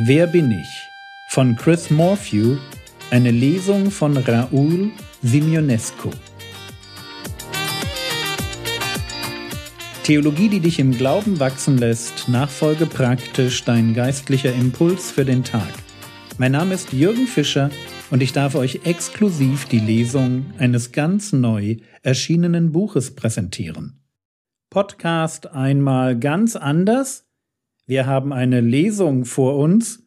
Wer bin ich? von Chris Morphew, eine Lesung von Raoul Simionescu. Theologie, die dich im Glauben wachsen lässt, nachfolge praktisch dein geistlicher Impuls für den Tag. Mein Name ist Jürgen Fischer und ich darf euch exklusiv die Lesung eines ganz neu erschienenen Buches präsentieren. Podcast einmal ganz anders. Wir haben eine Lesung vor uns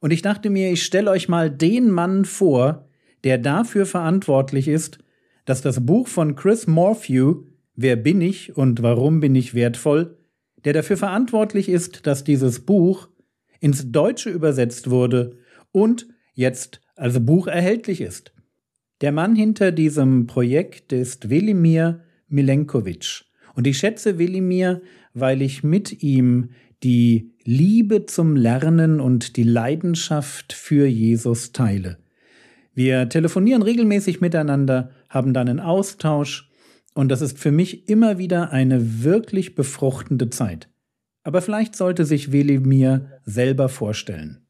und ich dachte mir, ich stelle euch mal den Mann vor, der dafür verantwortlich ist, dass das Buch von Chris Morphew Wer bin ich und warum bin ich wertvoll, der dafür verantwortlich ist, dass dieses Buch ins Deutsche übersetzt wurde und jetzt als Buch erhältlich ist. Der Mann hinter diesem Projekt ist Welimir Milenkovic. Und ich schätze Welimir, weil ich mit ihm die Liebe zum Lernen und die Leidenschaft für Jesus teile. Wir telefonieren regelmäßig miteinander, haben dann einen Austausch und das ist für mich immer wieder eine wirklich befruchtende Zeit. Aber vielleicht sollte sich Welimir selber vorstellen.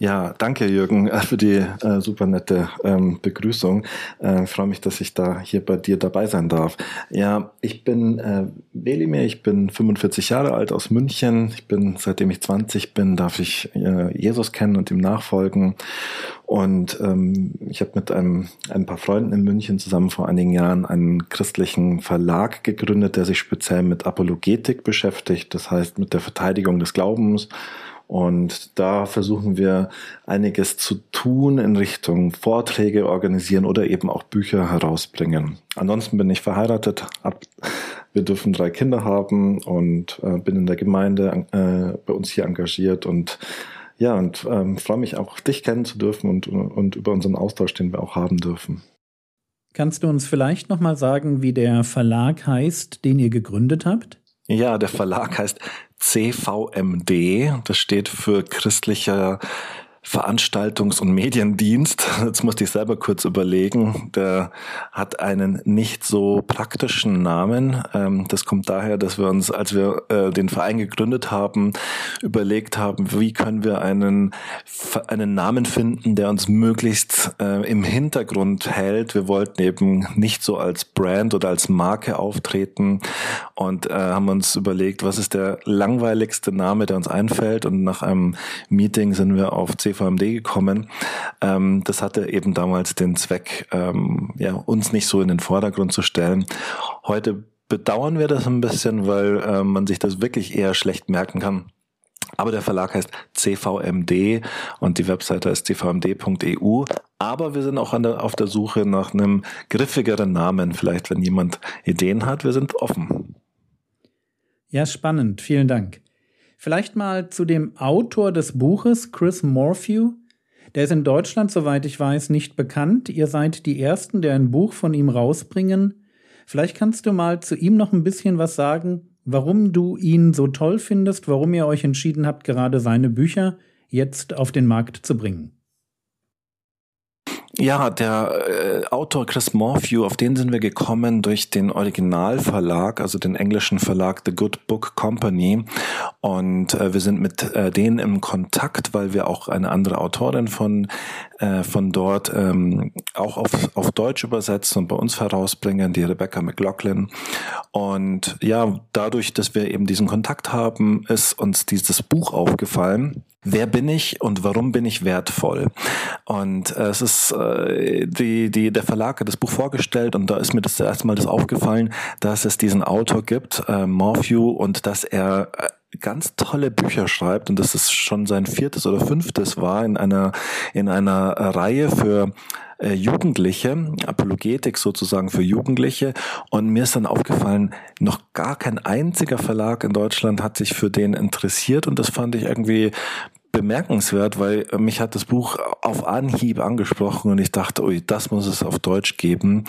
Ja, danke Jürgen äh, für die äh, super nette ähm, Begrüßung. Äh, freue mich, dass ich da hier bei dir dabei sein darf. Ja, ich bin äh, Welimir, ich bin 45 Jahre alt aus München. Ich bin, seitdem ich 20 bin, darf ich äh, Jesus kennen und ihm nachfolgen. Und ähm, ich habe mit einem, ein paar Freunden in München zusammen vor einigen Jahren einen christlichen Verlag gegründet, der sich speziell mit Apologetik beschäftigt, das heißt mit der Verteidigung des Glaubens und da versuchen wir einiges zu tun in Richtung Vorträge organisieren oder eben auch Bücher herausbringen. Ansonsten bin ich verheiratet, wir dürfen drei Kinder haben und äh, bin in der Gemeinde äh, bei uns hier engagiert und ja, und ähm, freue mich auch, dich kennen zu dürfen und, und über unseren Austausch, den wir auch haben dürfen. Kannst du uns vielleicht nochmal sagen, wie der Verlag heißt, den ihr gegründet habt? Ja, der Verlag heißt CVMD. Das steht für christlicher Veranstaltungs- und Mediendienst. Jetzt musste ich selber kurz überlegen. Der hat einen nicht so praktischen Namen. Ähm, das kommt daher, dass wir uns, als wir äh, den Verein gegründet haben, überlegt haben, wie können wir einen, einen Namen finden, der uns möglichst äh, im Hintergrund hält. Wir wollten eben nicht so als Brand oder als Marke auftreten und äh, haben uns überlegt, was ist der langweiligste Name, der uns einfällt. Und nach einem Meeting sind wir auf CV CVMD gekommen. Ähm, das hatte eben damals den Zweck, ähm, ja, uns nicht so in den Vordergrund zu stellen. Heute bedauern wir das ein bisschen, weil äh, man sich das wirklich eher schlecht merken kann. Aber der Verlag heißt CVMD und die Webseite ist cvmd.eu. Aber wir sind auch der, auf der Suche nach einem griffigeren Namen. Vielleicht, wenn jemand Ideen hat, wir sind offen. Ja, spannend. Vielen Dank. Vielleicht mal zu dem Autor des Buches, Chris Morphew. Der ist in Deutschland, soweit ich weiß, nicht bekannt. Ihr seid die Ersten, der ein Buch von ihm rausbringen. Vielleicht kannst du mal zu ihm noch ein bisschen was sagen, warum du ihn so toll findest, warum ihr euch entschieden habt, gerade seine Bücher jetzt auf den Markt zu bringen. Ja, der äh, Autor Chris Morphew, auf den sind wir gekommen durch den Originalverlag, also den englischen Verlag The Good Book Company. Und äh, wir sind mit äh, denen im Kontakt, weil wir auch eine andere Autorin von, äh, von dort ähm, auch auf, auf Deutsch übersetzen und bei uns herausbringen, die Rebecca McLaughlin. Und ja, dadurch, dass wir eben diesen Kontakt haben, ist uns dieses Buch aufgefallen. Wer bin ich und warum bin ich wertvoll? Und äh, es ist äh, die, die, der Verlag hat das Buch vorgestellt und da ist mir das erste Mal das aufgefallen, dass es diesen Autor gibt, äh, Morphew, und dass er äh, ganz tolle Bücher schreibt und das ist schon sein viertes oder fünftes war in einer in einer Reihe für äh, Jugendliche, Apologetik sozusagen für Jugendliche. Und mir ist dann aufgefallen, noch gar kein einziger Verlag in Deutschland hat sich für den interessiert und das fand ich irgendwie bemerkenswert, weil mich hat das Buch auf Anhieb angesprochen und ich dachte, ui, das muss es auf Deutsch geben.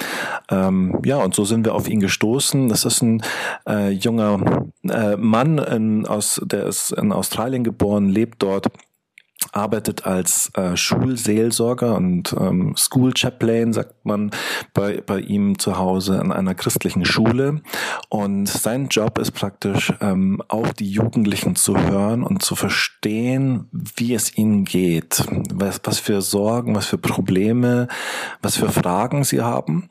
Ähm, ja, und so sind wir auf ihn gestoßen. Das ist ein äh, junger äh, Mann, in, aus, der ist in Australien geboren, lebt dort arbeitet als äh, Schulseelsorger und ähm, School Chaplain, sagt man bei, bei ihm zu Hause an einer christlichen Schule. Und sein Job ist praktisch, ähm, auch die Jugendlichen zu hören und zu verstehen, wie es ihnen geht, was, was für Sorgen, was für Probleme, was für Fragen sie haben.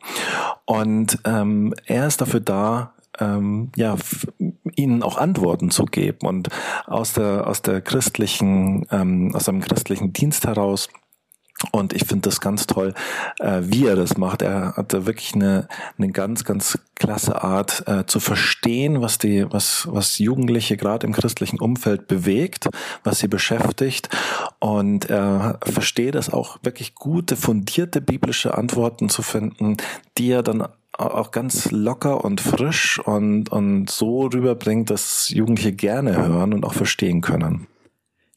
Und ähm, er ist dafür da, ähm, ja, ihnen auch Antworten zu geben und aus der aus der christlichen ähm, aus einem christlichen Dienst heraus und ich finde das ganz toll, äh, wie er das macht. Er hat da wirklich eine, eine ganz, ganz klasse Art äh, zu verstehen, was die, was, was Jugendliche gerade im christlichen Umfeld bewegt, was sie beschäftigt. Und er versteht es auch wirklich gute, fundierte biblische Antworten zu finden, die er dann auch ganz locker und frisch und, und so rüberbringt, dass Jugendliche gerne hören und auch verstehen können.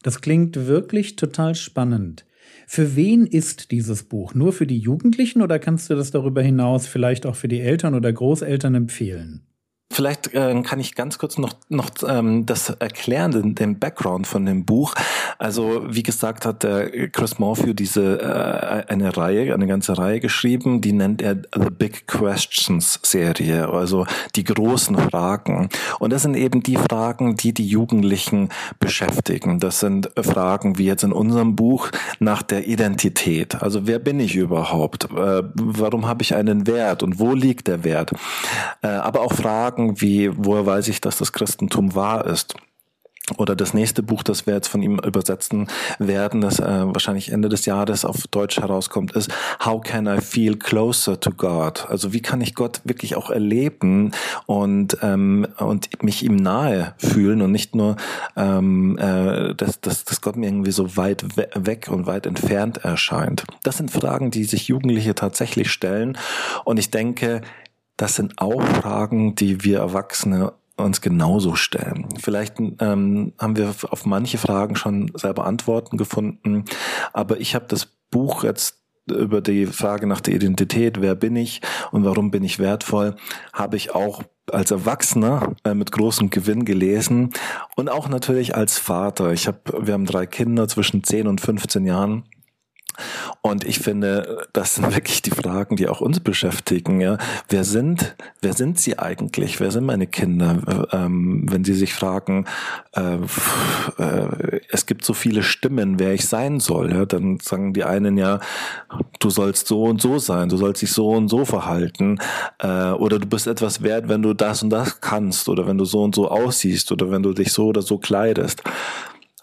Das klingt wirklich total spannend. Für wen ist dieses Buch? Nur für die Jugendlichen oder kannst du das darüber hinaus vielleicht auch für die Eltern oder Großeltern empfehlen? Vielleicht äh, kann ich ganz kurz noch, noch ähm, das erklären, den, den Background von dem Buch. Also wie gesagt hat der Chris Morphew diese äh, eine Reihe, eine ganze Reihe geschrieben, die nennt er The Big Questions Serie, also die großen Fragen. Und das sind eben die Fragen, die die Jugendlichen beschäftigen. Das sind Fragen wie jetzt in unserem Buch nach der Identität. Also wer bin ich überhaupt? Äh, warum habe ich einen Wert und wo liegt der Wert? Äh, aber auch Fragen Fragen wie, woher weiß ich, dass das Christentum wahr ist? Oder das nächste Buch, das wir jetzt von ihm übersetzen werden, das äh, wahrscheinlich Ende des Jahres auf Deutsch herauskommt, ist How can I feel closer to God? Also wie kann ich Gott wirklich auch erleben und ähm, und mich ihm nahe fühlen und nicht nur, ähm, äh, dass, dass, dass Gott mir irgendwie so weit weg und weit entfernt erscheint. Das sind Fragen, die sich Jugendliche tatsächlich stellen und ich denke, das sind auch Fragen, die wir Erwachsene uns genauso stellen. Vielleicht ähm, haben wir auf manche Fragen schon selber Antworten gefunden, aber ich habe das Buch jetzt über die Frage nach der Identität, wer bin ich und warum bin ich wertvoll, habe ich auch als Erwachsener äh, mit großem Gewinn gelesen und auch natürlich als Vater. Ich habe, wir haben drei Kinder zwischen 10 und 15 Jahren und ich finde, das sind wirklich die Fragen, die auch uns beschäftigen. Ja, wer sind, wer sind sie eigentlich? Wer sind meine Kinder? Ähm, wenn sie sich fragen, äh, äh, es gibt so viele Stimmen, wer ich sein soll, ja, dann sagen die einen ja, du sollst so und so sein, du sollst dich so und so verhalten, äh, oder du bist etwas wert, wenn du das und das kannst, oder wenn du so und so aussiehst, oder wenn du dich so oder so kleidest.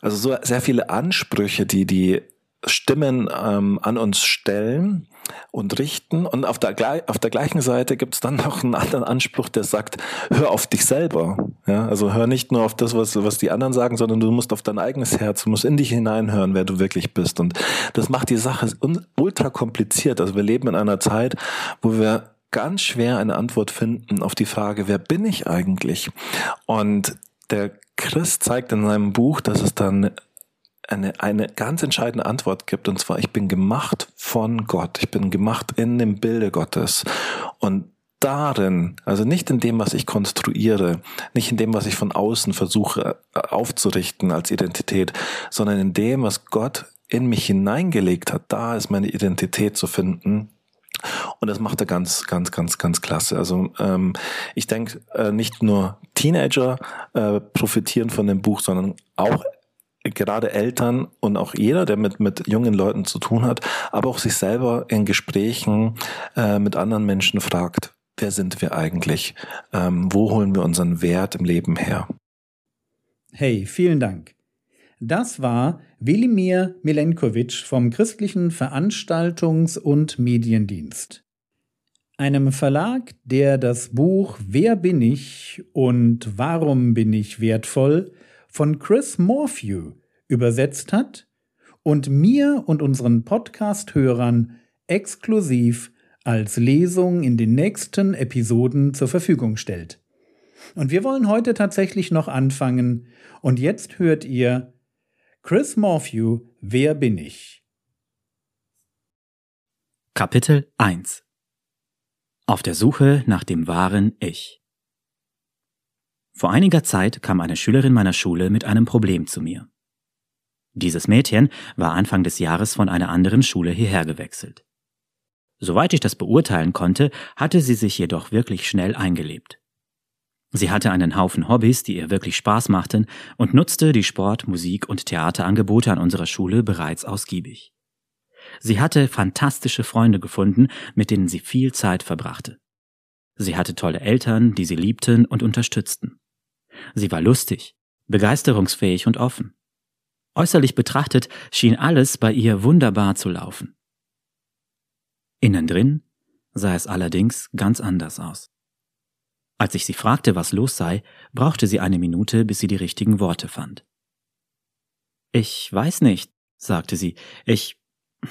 Also so sehr viele Ansprüche, die die Stimmen ähm, an uns stellen und richten. Und auf der, auf der gleichen Seite gibt es dann noch einen anderen Anspruch, der sagt, hör auf dich selber. Ja, also hör nicht nur auf das, was, was die anderen sagen, sondern du musst auf dein eigenes Herz, du musst in dich hineinhören, wer du wirklich bist. Und das macht die Sache ultra kompliziert. Also wir leben in einer Zeit, wo wir ganz schwer eine Antwort finden auf die Frage, wer bin ich eigentlich? Und der Christ zeigt in seinem Buch, dass es dann eine, eine ganz entscheidende Antwort gibt, und zwar, ich bin gemacht von Gott, ich bin gemacht in dem Bilde Gottes. Und darin, also nicht in dem, was ich konstruiere, nicht in dem, was ich von außen versuche äh, aufzurichten als Identität, sondern in dem, was Gott in mich hineingelegt hat, da ist meine Identität zu finden. Und das macht er ganz, ganz, ganz, ganz klasse. Also ähm, ich denke, äh, nicht nur Teenager äh, profitieren von dem Buch, sondern auch gerade Eltern und auch jeder, der mit, mit jungen Leuten zu tun hat, aber auch sich selber in Gesprächen äh, mit anderen Menschen fragt, wer sind wir eigentlich? Ähm, wo holen wir unseren Wert im Leben her? Hey, vielen Dank. Das war Wilimir Milenkovic vom Christlichen Veranstaltungs- und Mediendienst. Einem Verlag, der das Buch Wer bin ich und warum bin ich wertvoll von Chris Morphew übersetzt hat und mir und unseren Podcast-Hörern exklusiv als Lesung in den nächsten Episoden zur Verfügung stellt. Und wir wollen heute tatsächlich noch anfangen und jetzt hört ihr Chris Morphew, Wer bin ich? Kapitel 1 Auf der Suche nach dem wahren Ich vor einiger Zeit kam eine Schülerin meiner Schule mit einem Problem zu mir. Dieses Mädchen war Anfang des Jahres von einer anderen Schule hierher gewechselt. Soweit ich das beurteilen konnte, hatte sie sich jedoch wirklich schnell eingelebt. Sie hatte einen Haufen Hobbys, die ihr wirklich Spaß machten, und nutzte die Sport-, Musik- und Theaterangebote an unserer Schule bereits ausgiebig. Sie hatte fantastische Freunde gefunden, mit denen sie viel Zeit verbrachte. Sie hatte tolle Eltern, die sie liebten und unterstützten. Sie war lustig, begeisterungsfähig und offen. Äußerlich betrachtet schien alles bei ihr wunderbar zu laufen. Innen drin sah es allerdings ganz anders aus. Als ich sie fragte, was los sei, brauchte sie eine Minute, bis sie die richtigen Worte fand. Ich weiß nicht, sagte sie, ich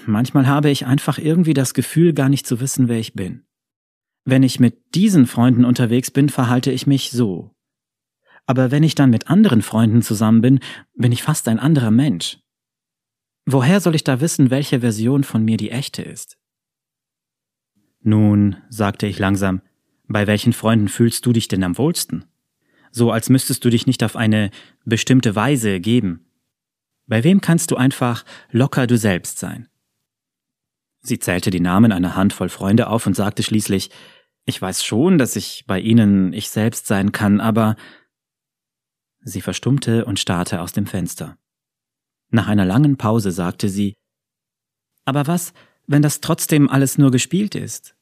manchmal habe ich einfach irgendwie das Gefühl, gar nicht zu wissen, wer ich bin. Wenn ich mit diesen Freunden unterwegs bin, verhalte ich mich so. Aber wenn ich dann mit anderen Freunden zusammen bin, bin ich fast ein anderer Mensch. Woher soll ich da wissen, welche Version von mir die echte ist? Nun, sagte ich langsam, bei welchen Freunden fühlst du dich denn am wohlsten? So als müsstest du dich nicht auf eine bestimmte Weise geben. Bei wem kannst du einfach locker du selbst sein? Sie zählte die Namen einer Handvoll Freunde auf und sagte schließlich, ich weiß schon, dass ich bei ihnen ich selbst sein kann, aber Sie verstummte und starrte aus dem Fenster. Nach einer langen Pause sagte sie Aber was, wenn das trotzdem alles nur gespielt ist?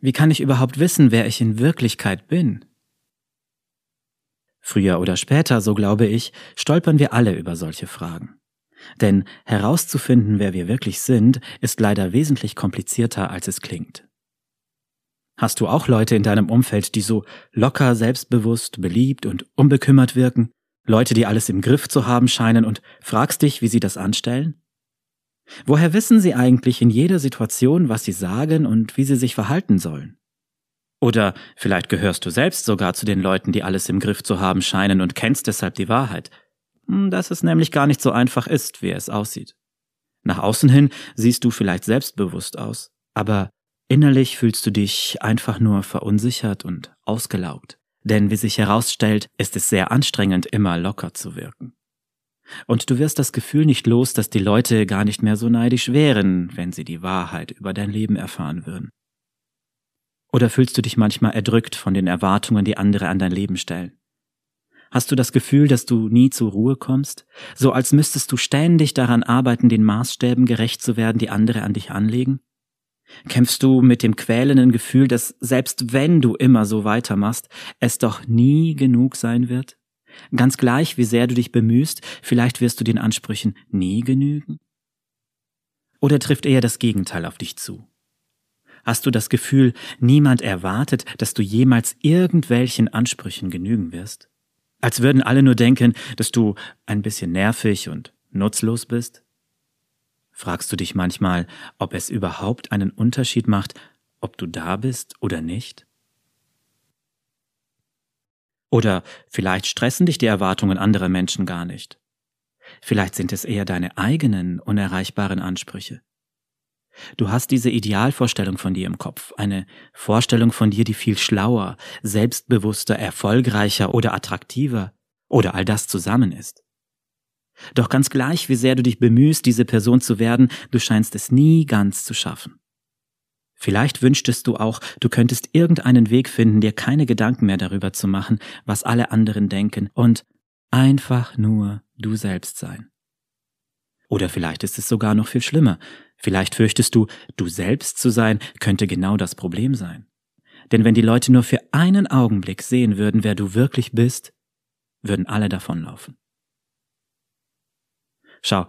Wie kann ich überhaupt wissen, wer ich in Wirklichkeit bin? Früher oder später, so glaube ich, stolpern wir alle über solche Fragen. Denn herauszufinden, wer wir wirklich sind, ist leider wesentlich komplizierter, als es klingt. Hast du auch Leute in deinem Umfeld, die so locker, selbstbewusst, beliebt und unbekümmert wirken? Leute, die alles im Griff zu haben scheinen und fragst dich, wie sie das anstellen? Woher wissen sie eigentlich in jeder Situation, was sie sagen und wie sie sich verhalten sollen? Oder vielleicht gehörst du selbst sogar zu den Leuten, die alles im Griff zu haben scheinen und kennst deshalb die Wahrheit. Hm, dass es nämlich gar nicht so einfach ist, wie es aussieht. Nach außen hin siehst du vielleicht selbstbewusst aus, aber Innerlich fühlst du dich einfach nur verunsichert und ausgelaugt. Denn wie sich herausstellt, ist es sehr anstrengend, immer locker zu wirken. Und du wirst das Gefühl nicht los, dass die Leute gar nicht mehr so neidisch wären, wenn sie die Wahrheit über dein Leben erfahren würden. Oder fühlst du dich manchmal erdrückt von den Erwartungen, die andere an dein Leben stellen? Hast du das Gefühl, dass du nie zur Ruhe kommst, so als müsstest du ständig daran arbeiten, den Maßstäben gerecht zu werden, die andere an dich anlegen? Kämpfst du mit dem quälenden Gefühl, dass selbst wenn du immer so weitermachst, es doch nie genug sein wird? Ganz gleich, wie sehr du dich bemühst, vielleicht wirst du den Ansprüchen nie genügen? Oder trifft eher das Gegenteil auf dich zu? Hast du das Gefühl, niemand erwartet, dass du jemals irgendwelchen Ansprüchen genügen wirst? Als würden alle nur denken, dass du ein bisschen nervig und nutzlos bist? Fragst du dich manchmal, ob es überhaupt einen Unterschied macht, ob du da bist oder nicht? Oder vielleicht stressen dich die Erwartungen anderer Menschen gar nicht. Vielleicht sind es eher deine eigenen unerreichbaren Ansprüche. Du hast diese Idealvorstellung von dir im Kopf, eine Vorstellung von dir, die viel schlauer, selbstbewusster, erfolgreicher oder attraktiver oder all das zusammen ist. Doch ganz gleich, wie sehr du dich bemühst, diese Person zu werden, du scheinst es nie ganz zu schaffen. Vielleicht wünschtest du auch, du könntest irgendeinen Weg finden, dir keine Gedanken mehr darüber zu machen, was alle anderen denken und einfach nur du selbst sein. Oder vielleicht ist es sogar noch viel schlimmer. Vielleicht fürchtest du, du selbst zu sein, könnte genau das Problem sein. Denn wenn die Leute nur für einen Augenblick sehen würden, wer du wirklich bist, würden alle davonlaufen. Schau,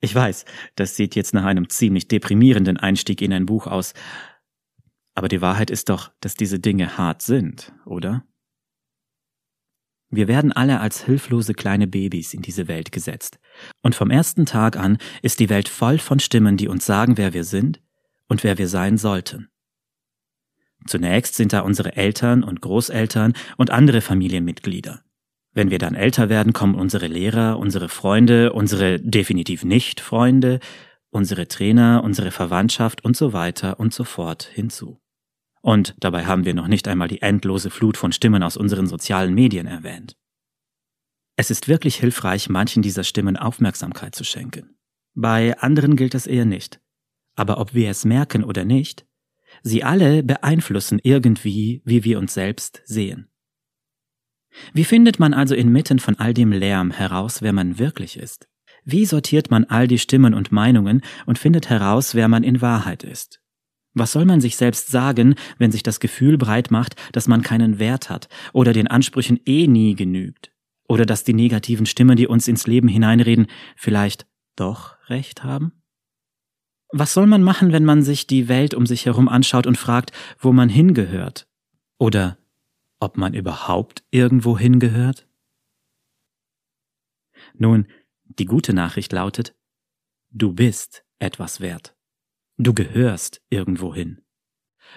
ich weiß, das sieht jetzt nach einem ziemlich deprimierenden Einstieg in ein Buch aus. Aber die Wahrheit ist doch, dass diese Dinge hart sind, oder? Wir werden alle als hilflose kleine Babys in diese Welt gesetzt. Und vom ersten Tag an ist die Welt voll von Stimmen, die uns sagen, wer wir sind und wer wir sein sollten. Zunächst sind da unsere Eltern und Großeltern und andere Familienmitglieder. Wenn wir dann älter werden, kommen unsere Lehrer, unsere Freunde, unsere definitiv nicht Freunde, unsere Trainer, unsere Verwandtschaft und so weiter und so fort hinzu. Und dabei haben wir noch nicht einmal die endlose Flut von Stimmen aus unseren sozialen Medien erwähnt. Es ist wirklich hilfreich, manchen dieser Stimmen Aufmerksamkeit zu schenken. Bei anderen gilt das eher nicht. Aber ob wir es merken oder nicht, sie alle beeinflussen irgendwie, wie wir uns selbst sehen. Wie findet man also inmitten von all dem Lärm heraus, wer man wirklich ist? Wie sortiert man all die Stimmen und Meinungen und findet heraus, wer man in Wahrheit ist? Was soll man sich selbst sagen, wenn sich das Gefühl breit macht, dass man keinen Wert hat oder den Ansprüchen eh nie genügt? Oder dass die negativen Stimmen, die uns ins Leben hineinreden, vielleicht doch recht haben? Was soll man machen, wenn man sich die Welt um sich herum anschaut und fragt, wo man hingehört? Oder ob man überhaupt irgendwo hingehört? Nun, die gute Nachricht lautet, du bist etwas wert. Du gehörst irgendwo hin.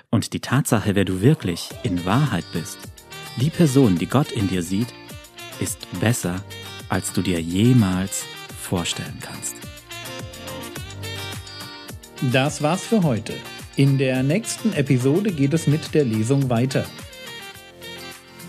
Und die Tatsache, wer du wirklich in Wahrheit bist, die Person, die Gott in dir sieht, ist besser, als du dir jemals vorstellen kannst. Das war's für heute. In der nächsten Episode geht es mit der Lesung weiter.